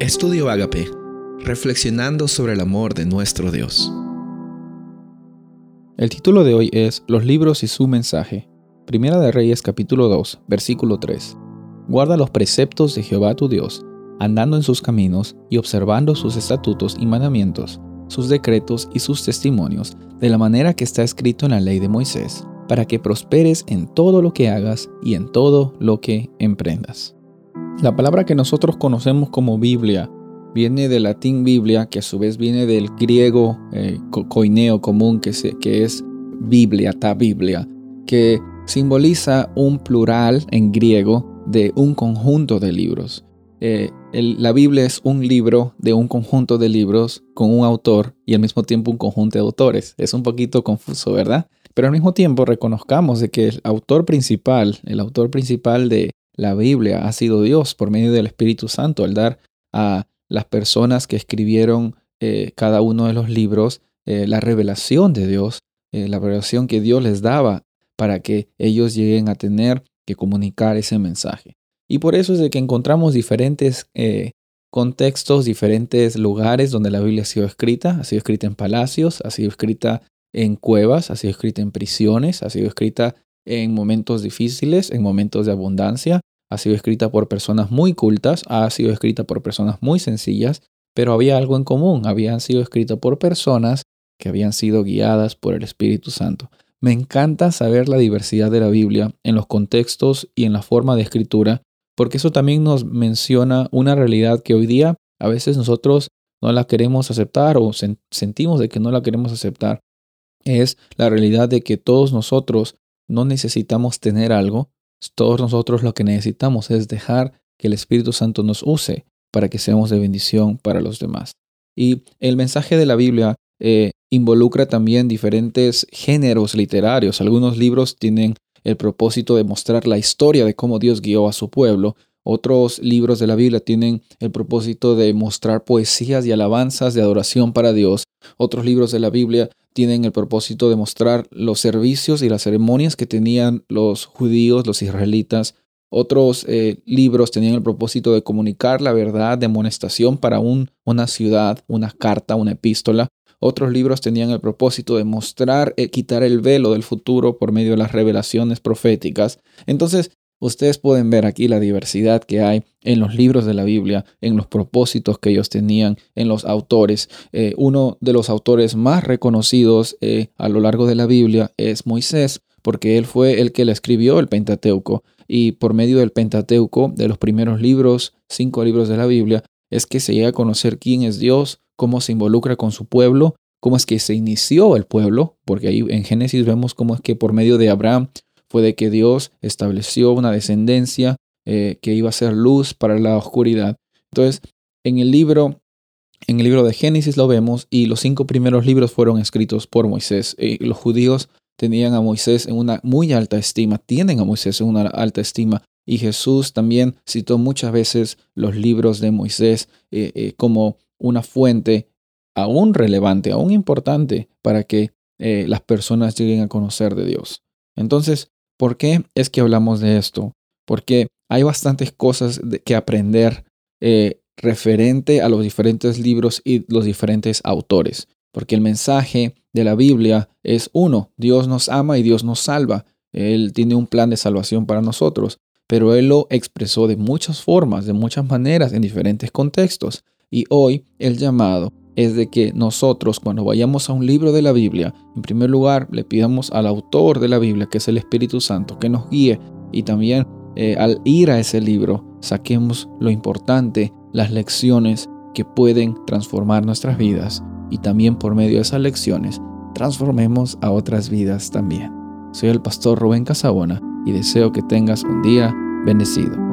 Estudio Agape, reflexionando sobre el amor de nuestro Dios. El título de hoy es Los libros y su mensaje. Primera de Reyes capítulo 2, versículo 3. Guarda los preceptos de Jehová tu Dios, andando en sus caminos y observando sus estatutos y mandamientos, sus decretos y sus testimonios, de la manera que está escrito en la ley de Moisés, para que prosperes en todo lo que hagas y en todo lo que emprendas. La palabra que nosotros conocemos como Biblia viene del latín Biblia, que a su vez viene del griego eh, coineo común, que, es Biblia, ta Biblia, que simboliza un plural en griego de un conjunto de libros. Eh, la Biblia es un libro de un conjunto de libros con un autor y al mismo tiempo un conjunto de autores. Es un poquito confuso, ¿verdad? Pero al mismo tiempo reconozcamos de que el autor principal, el autor principal de, la Biblia ha sido Dios por medio del Espíritu Santo al dar a las personas que escribieron eh, cada uno de los libros eh, la revelación de Dios, eh, la revelación que Dios les daba para que ellos lleguen a tener que comunicar ese mensaje. Y por eso es de que encontramos diferentes contextos, diferentes lugares donde la Biblia ha sido escrita. Ha sido escrita en palacios, ha sido escrita en cuevas, ha sido escrita en prisiones, ha sido escrita en momentos difíciles, en momentos de abundancia. Ha sido escrita por personas muy cultas, ha sido escrita por personas muy sencillas, pero había algo en común. Habían sido escritas por personas que habían sido guiadas por el Espíritu Santo. Me encanta saber la diversidad de la Biblia en los contextos y en la forma de escritura, porque eso también nos menciona una realidad que hoy día a veces nosotros no la queremos aceptar o sentimos de que no la queremos aceptar. Es la realidad de que todos nosotros no necesitamos tener algo, todos nosotros lo que necesitamos es dejar que el Espíritu Santo nos use para que seamos de bendición para los demás. Y el mensaje de la Biblia eh, involucra también diferentes géneros literarios. Algunos libros tienen el propósito de mostrar la historia de cómo Dios guió a su pueblo. Otros libros de la Biblia tienen el propósito de mostrar poesías y alabanzas de adoración para Dios. Otros libros de la Biblia tienen el propósito de mostrar los servicios y las ceremonias que tenían los judíos, los israelitas. Otros eh, libros tenían el propósito de comunicar la verdad de amonestación para un, una ciudad, una carta, una epístola. Otros libros tenían el propósito de mostrar, eh, quitar el velo del futuro por medio de las revelaciones proféticas. Entonces, Ustedes pueden ver aquí la diversidad que hay en los libros de la Biblia, en los propósitos que ellos tenían, en los autores. Eh, uno de los autores más reconocidos eh, a lo largo de la Biblia es Moisés, porque él fue el que le escribió el Pentateuco. Y por medio del Pentateuco, de los primeros libros, cinco libros de la Biblia, es que se llega a conocer quién es Dios, cómo se involucra con su pueblo, cómo es que se inició el pueblo, porque ahí en Génesis vemos cómo es que por medio de Abraham fue de que Dios estableció una descendencia eh, que iba a ser luz para la oscuridad. Entonces, en el libro, en el libro de Génesis lo vemos y los cinco primeros libros fueron escritos por Moisés. Eh, los judíos tenían a Moisés en una muy alta estima, tienen a Moisés en una alta estima. Y Jesús también citó muchas veces los libros de Moisés eh, como una fuente aún relevante, aún importante para que las personas lleguen a conocer de Dios. Entonces, ¿Por qué es que hablamos de esto? Porque hay bastantes cosas que aprender eh, referente a los diferentes libros y los diferentes autores. Porque el mensaje de la Biblia es uno, Dios nos ama y Dios nos salva. Él tiene un plan de salvación para nosotros, pero Él lo expresó de muchas formas, de muchas maneras, en diferentes contextos. Y hoy el llamado es de que nosotros cuando vayamos a un libro de la Biblia, en primer lugar le pidamos al autor de la Biblia, que es el Espíritu Santo, que nos guíe y también eh, al ir a ese libro saquemos lo importante, las lecciones que pueden transformar nuestras vidas y también por medio de esas lecciones transformemos a otras vidas también. Soy el pastor Rubén Casabona y deseo que tengas un día bendecido.